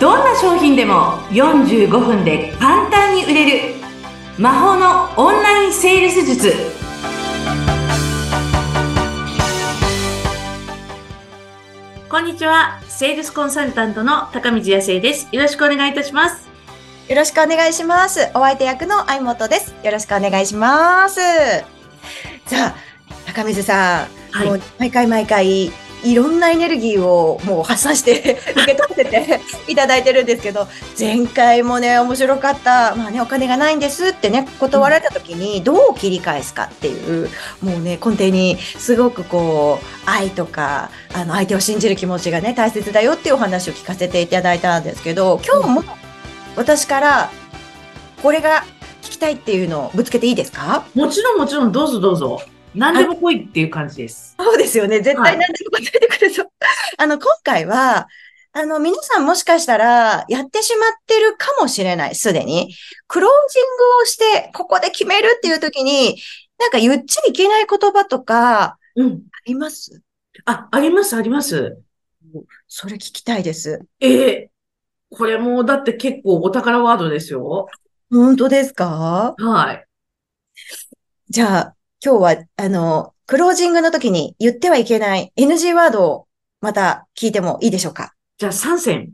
どんな商品でも45分で簡単に売れる魔法のオンラインセールス術こんにちはセールスコンサルタントの高見康生ですよろしくお願いいたしますよろしくお願いします。お相手役の相本です。よろしくお願いします。さあ、高水さん、はいもう毎回毎回、いろんなエネルギーをもう発散して 受け取ってて いただいてるんですけど、前回もね、面白かった。まあね、お金がないんですってね、断られた時にどう切り返すかっていう、もうね、根底にすごくこう、愛とか、あの、相手を信じる気持ちがね、大切だよっていうお話を聞かせていただいたんですけど、今日も私から、これが聞きたいっていうのをぶつけていいですか？もちろんもちろん。どうぞどうぞ何でも来いっていう感じです。そうですよね。絶対何でも答えてくれそう。あの、今回は、あの、皆さんもしかしたら、やってしまってるかもしれない、すでに。クロージングをして、ここで決めるっていう時に、なんか言っちゃいけない言葉とか、うん。あります？あありますあります。それ聞きたいです。ええこれもだって結構お宝ワードですよ。本当ですか？はい。じゃあ、今日は、あの、クロージングの時に言ってはいけない NG ワードをまた聞いてもいいでしょうか？じゃあ3選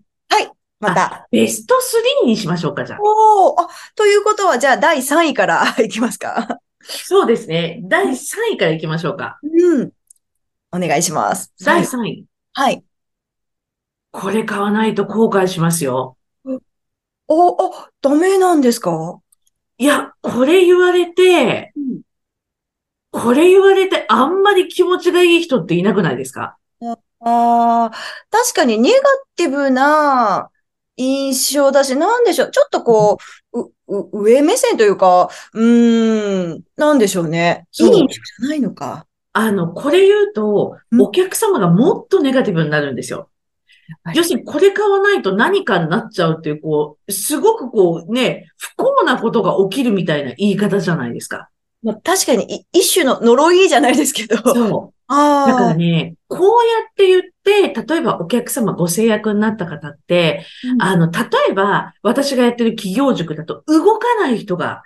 また。ベスト3にしましょうか、じゃあ。おお、あ、ということは、じゃあ、第3位から いきますか？そうですね。第3位からいきましょうか。うん。お願いします。第はい。3位。はい。これ買わないと後悔しますよ。お、あ、ダメなんですか？いや、これ言われて、これ言われてあんまり気持ちがいい人っていなくないですか？ああ、確かにネガティブな印象だし、なんでしょう。ちょっとこう、う、う上目線というか、うーん、なんでしょうね。いい印象じゃないのか。あの、これ言うとう、んお客様がもっとネガティブになるんですよ。要するに、これ買わないと何かになっちゃうっていう、こう、すごくこうね、不幸なことが起きるみたいな言い方じゃないですか。まあ、確かにい一種の呪いじゃないですけど。そう。あだからあ、ね、こうやって言って、例えばお客様ご制約になった方って、うんあの、例えば私がやってる企業塾だと動かない人が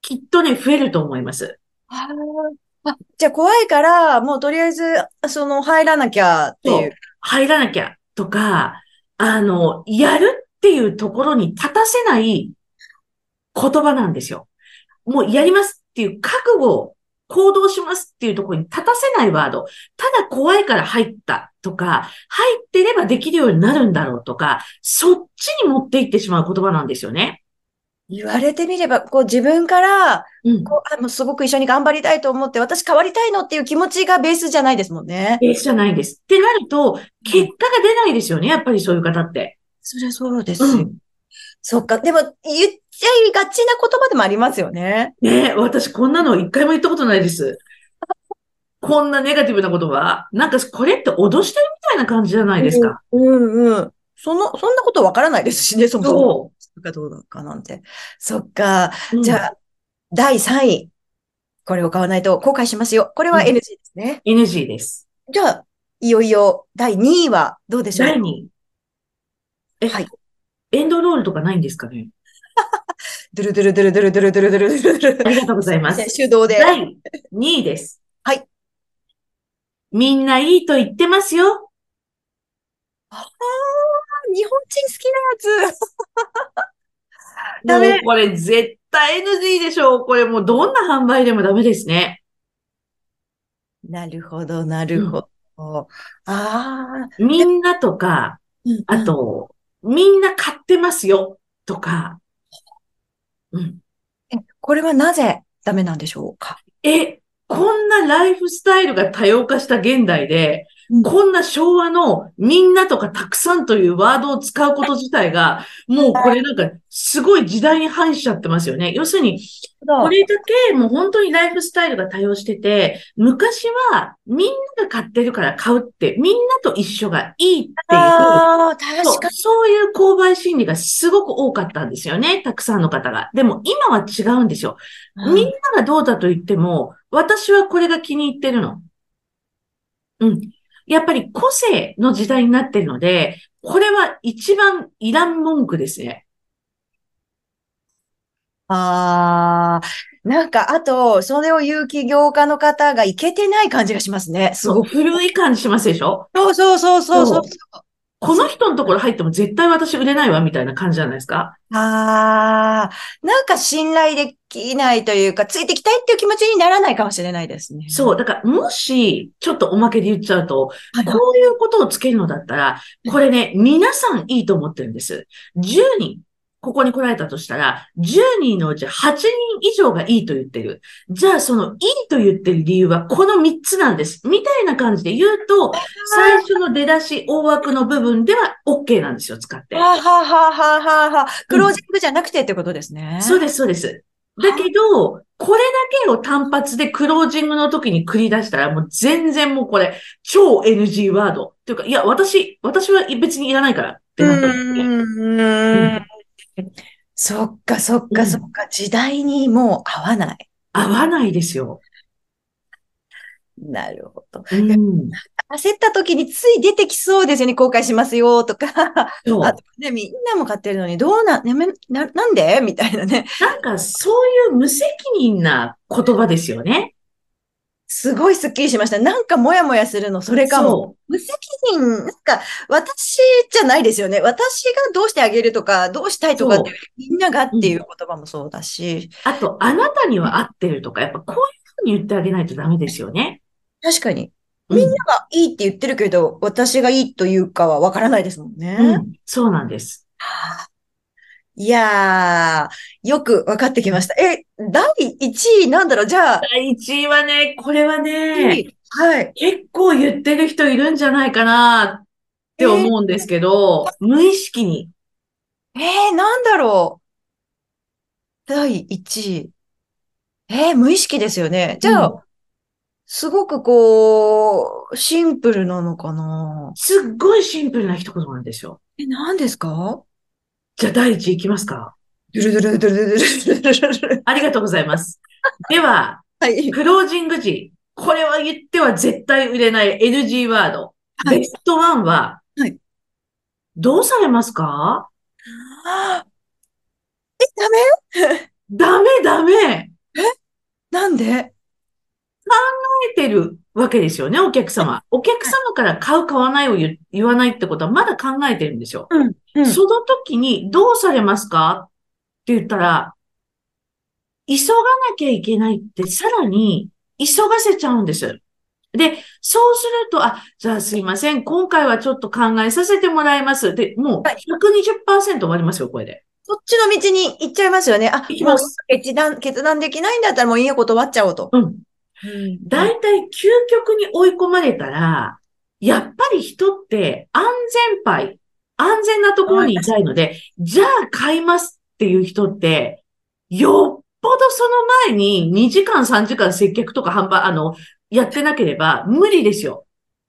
きっとね、増えると思います。あーあ、じゃあ怖いから、もうとりあえず、その、入らなきゃっていう。入らなきゃとか、あの、やるっていうところに立たせない言葉なんですよ。もうやりますっていう覚悟、行動しますっていうところに立たせないワード。ただ怖いから入ったとか、入ってればできるようになるんだろうとか、そっちに持っていってしまう言葉なんですよね。言われてみれば、こう自分から、うん。こう、あ、もうすごく一緒に頑張りたいと思って、私変わりたいのっていう気持ちがベースじゃないですもんね。ベースじゃないんです。ってなると、結果が出ないですよね。やっぱりそういう方って。そりゃそうですよ。うん。そっか。でも、言っちゃいがちな言葉でもありますよね。ねえ、私こんなの一回も言ったことないです。こんなネガティブな言葉。なんかこれって脅してるみたいな感じじゃないですか。うんうん。その、そんなことわからないですしね、そもそも。そかどうかなんて。そっか。う。じゃあ、第3位。これを買わないと後悔しますよ。これはうん NG ですね。うん、NG です。じゃあ、いよいよ第2位はどうでしょう？第2位。え、はいエンドロールとかないんですかね？ドゥルドゥルドゥルドゥルドゥルドゥルドゥルドゥルドゥルありがとうございます。手動で。第2位です。はい。みんないいと言ってますよ。ああ、日本人好きなやつ。ダメこれ絶対 NG でしょう。これもうどんな販売でもダメですね。なるほど、なるほど。ああ、みんなとか、あ、と、みんな買ってますよ。とか。うん。えこれはなぜダメなんでしょうか？え、こんなライフスタイルが多様化した現代で、こんな昭和のみんなとかたくさんというワードを使うこと自体が、もうこれなんかすごい時代に反しちゃってますよね。要するに、これだけもう本当にライフスタイルが多様してて、昔はみんなが買ってるから買うって、みんなと一緒がいいっていう、う。そういう購買心理がすごく多かったんですよね。たくさんの方が。でも今は違うんですよ。みんながどうだと言っても、私はこれが気に入ってるの。うん。やっぱり個性の時代になってるので、これは一番いらん文句ですね。ああ、なんか、あと、それを言う起業家の方がいけてない感じがしますね。すそう、ごく。古い感じしますでしょ？そうそうそうそうそう。この人のところ入っても絶対私売れないわ、みたいな感じじゃないですか？ああ、なんか信頼できないというか、ついてきたいっていう気持ちにならないかもしれないですね。そう。だから、もし、ちょっとおまけで言っちゃうと、こういうことをつけるのだったら、これね、皆さんいいと思ってるんです。10人、ここに来られたとしたら、10人のうち8人以上がいいと言ってる。じゃあ、そのいいと言ってる理由はこの3つなんです。みたいな感じで言うと、最初の出だし、大枠の部分では OK なんですよ、使って。はあ、はあはあはあはクロージングじゃなくてってことですね。そうです、そうです。だけど、これだけを単発でクロージングの時に繰り出したら、もう全然もうこれ、超 NG ワード。っていうか、いや、私、私は別にいらないからってうなったんですね。そっかそっうんかそっか。時代にもう合わない。合わないですよ。なるほど。うん。焦った時につい出てきそうですよね。後悔しますよとか。そう。あとね、みんなも買ってるのに、どうな、ねめな、なんで？みたいなね。なんか、そういう無責任な言葉ですよね。すごいスッキリしました。なんかモヤモヤするの、それかも。そ無責任、なんか、私じゃないですよね。私がどうしてあげるとか、どうしたいとかってみんながっていう言葉もそうだし、う。あと、あなたには合ってるとか、やっぱこういうふうに言ってあげないとダメですよね。確かに。うんみんながいいって言ってるけど、私がいいというかはわからないですもんね。うん。そうなんです。はあいやー、よくわかってきました。え、第1位なんだろう？じゃあ、第1位はね、これはね、はい。結構言ってる人いるんじゃないかなって思うんですけど、無意識に。えー、なんだろう？第1位。えー、無意識ですよね。じゃあ、うんすごくこう、シンプルなのかな？すっごいシンプルな一言なんですよ。え、何ですか？じゃあ第1位いきますか。ドゥルドゥルドゥルドゥルドゥルありがとうございます。では、はい。クロージング時、これは言っては絶対売れない NG ワード。はいベストワンは、はいどうされますかえ、ダメダメダメえなんで出てるわけですよね、お客様。お客様から買う、買わないを言言わないってことはまだ考えてるんですよ。うん。うん。その時にどうされますかって言ったら、急がなきゃいけないってさらに急がせちゃうんです。で、そうすると、あ、じゃあすいません、今回はちょっと考えさせてもらいます。で、もうはい120%終わりますよ、これで。そっちの道に行っちゃいますよね。あ、もう決断、決断できないんだったらもういいよ、断っちゃおうと。うん。大体究極に追い込まれたら、やっぱり人って安全牌、安全なところにいたいので、じゃあ買いますっていう人って、よっぽどその前に2時間3時間接客とか販売、あの、やってなければ無理ですよ。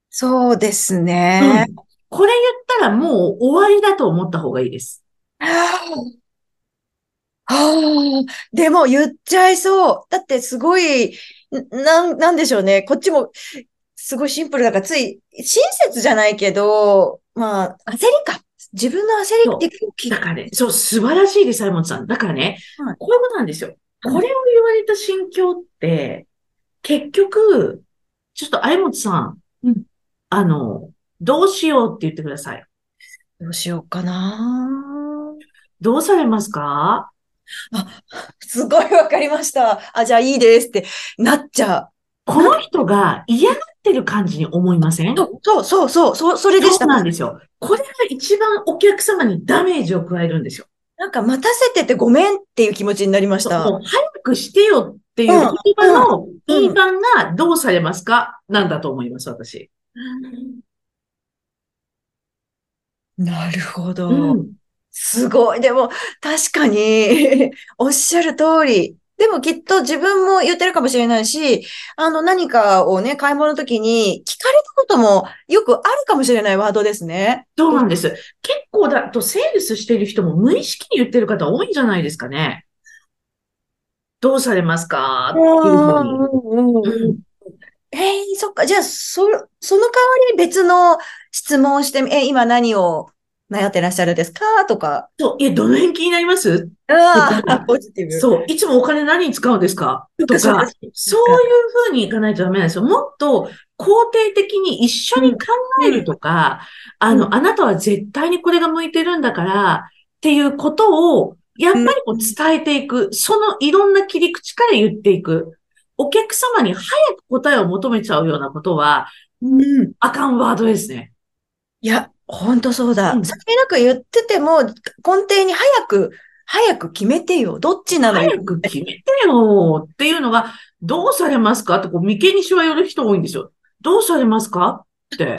そうですね。うんこれ言ったらもう終わりだと思った方がいいです。はあ、はあでも言っちゃいそう。だってすごい、なん、なんでしょうね。こっちも、すごいシンプルだから、つい、親切じゃないけど、まあ、焦りか。自分の焦りって大きいだからね、そう、素晴らしいです、サイモンさん。だからね、はいこういうことなんですよ。こはいれを言われた心境って、結局、ちょっと相本さん、うんあの、どうしようって言ってください。どうしようかな。どうされますか？すごいわかりました。あ、じゃあいいですってなっちゃこの人が嫌がってる感じに思いません？う。そう、そう、そう、そう、それでした。そうなんですよ。これが一番お客様にダメージを加えるんですよ。なんか待たせててごめんっていう気持ちになりました。もう早くしてよっていううん言葉のうん言い番がどうされますかなんだと思います、私。なるほど。うん。すごい。でも、確かに、おっしゃる通り。でもきっと自分も言ってるかもしれないし、あの何かをね、買い物の時に聞かれたこともよくあるかもしれないワードですね。そうなんです。結構だと、セールスしている人も無意識に言ってる方多いんじゃないですかね。どうされますか？っていうふうに。うんえー、そっか。じゃあ、そ、その代わりに別の質問をしてみ、え、今何を悩ってらっしゃるんですか？とか。そう、いや、どの辺気になります？ああ、ポジティブ。そう、いつもお金何に使うんですか？とか、そういうふうにいかないとダメなんですよ。もっと肯定的に一緒に考えるとか、あの、あなたは絶対にこれが向いてるんだから、っていうことを、やっぱりこう伝えていく、そのいろんな切り口から言っていく。お客様に早く答えを求めちゃうようなことは、うん。あかんワードですね。いや、ほんとそうだ。うんさりなく言ってても、根底に早く、早く決めてよ。どっちなの？早く決めてよっていうのが、どうされますか？って、こう、眉間にしわ寄る人多いんですよ。どうされますか？って。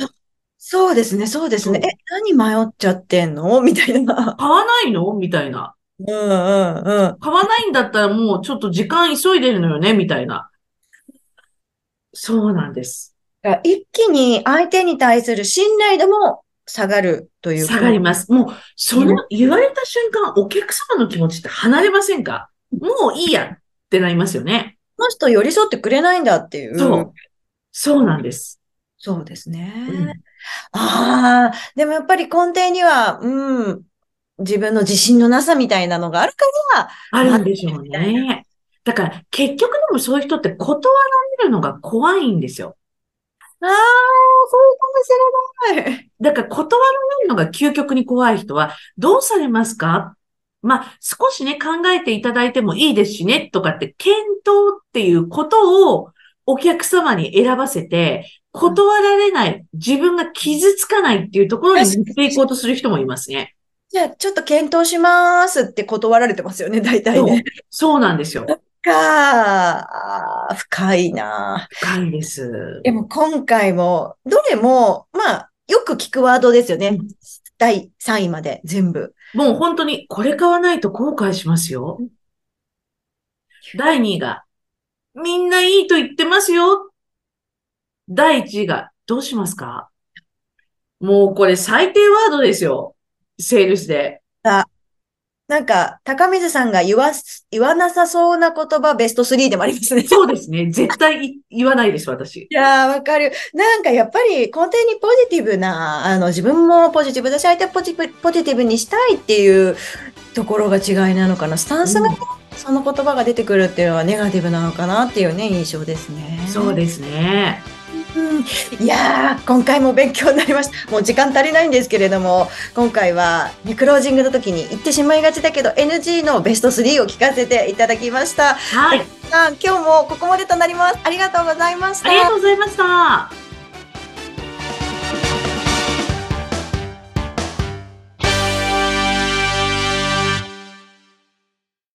そうですね、そうですね。え、何迷っちゃってんの？みたいな。買わないの？みたいな。うんうんうん。買わないんだったらもうちょっと時間急いでるのよね？みたいな。そうなんです。一気に相手に対する信頼度も下がるというか。下がります。もう、その言われた瞬間、お客様の気持ちって離れませんか？もういいやってなりますよね。この人寄り添ってくれないんだっていう。そう。そうなんです。そうですね。うんああ、でもやっぱり根底には、うん、自分の自信のなさみたいなのがあるから、あるんでしょうね。だから、結局でもそういう人って断られるのが怖いんですよ。ああ、そうかもしれない。だから断られるのが究極に怖い人は、どうされますか？まあ、少しね、考えていただいてもいいですしね、とかって、検討っていうことをお客様に選ばせて、断られない、自分が傷つかないっていうところに持っていこうとする人もいますね。じゃあ、ちょっと検討しますって断られてますよね、大体そうね。そうなんですよ。か深いな。深いです。でも今回も、どれも、まあ、よく聞くワードですよね。うん第3位まで全部。もう本当に、これ買わないと後悔しますよ。第2位が、みんないいと言ってますよ。第1位が、どうしますか？もうこれ最低ワードですよ。セールスで。なんか、高水さんが言わす、言わなさそうな言葉ベスト3でもありますね。そうですね。絶対い言わないです、私。いやー、わかる。なんかやっぱり根底にポジティブな、あの、自分もポジティブだし、相手をポジティブポジティブにしたいっていうところが違いなのかな。スタンスが、うんその言葉が出てくるっていうのはネガティブなのかなっていうね、印象ですね。そうですね。うんいやー、今回も勉強になりました。もう時間足りないんですけれども、今回は、ね、クロージングの時に言ってしまいがちだけど、NG のベスト3を聞かせていただきました。はい。今日もここまでとなります。ありがとうございました。ありがとうございました。